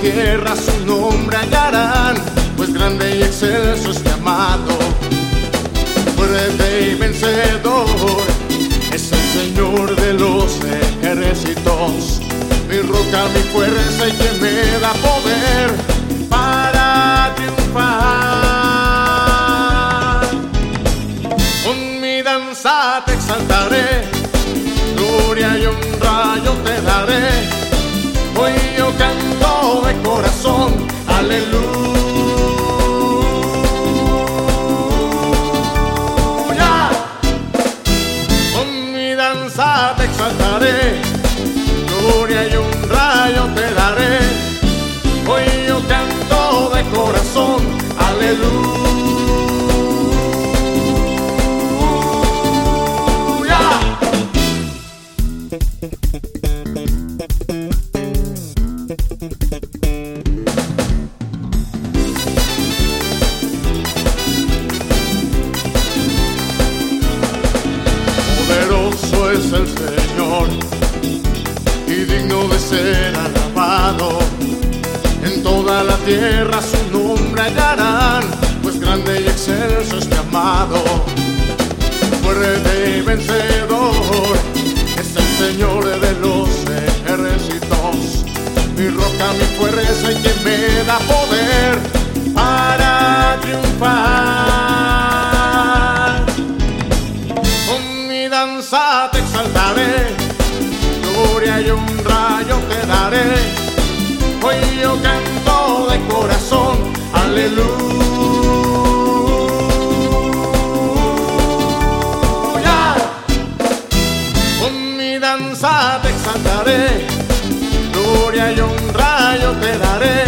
tierra su nombre hallarán, pues grande y excelso es mi amado. Fuerte y vencedor es el Señor de los ejércitos, mi roca, mi fuerza y quien me da poder para triunfar. Con mi danza te exaltaré, y un rayo te daré. Hoy yo canto de corazón, aleluya. es el Señor digno de ser alabado. En toda la tierra su nombre hallarán, pues grande y excelso es mi amado. Fuerte y vencedor es el Señor de los ejércitos, mi roca, mi fuerza y quien me da poder para triunfar. Con mi danza te gloria y honra yo te daré.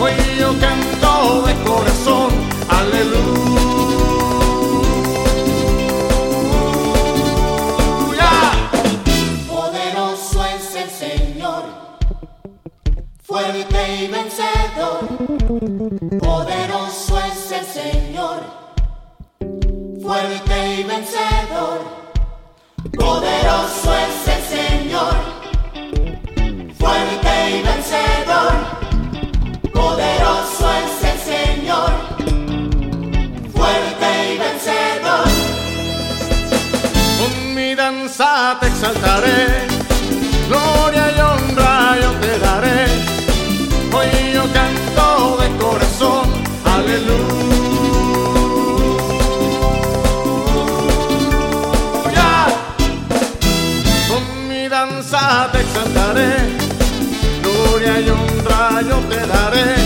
Hoy yo canto de corazón, aleluya. Poderoso es el Señor, fuerte y vencedor. Poderoso Danza te exaltaré, gloria y honra yo te daré. Hoy yo canto de corazón, aleluya. Con mi danza te exaltaré, gloria y honra yo te daré.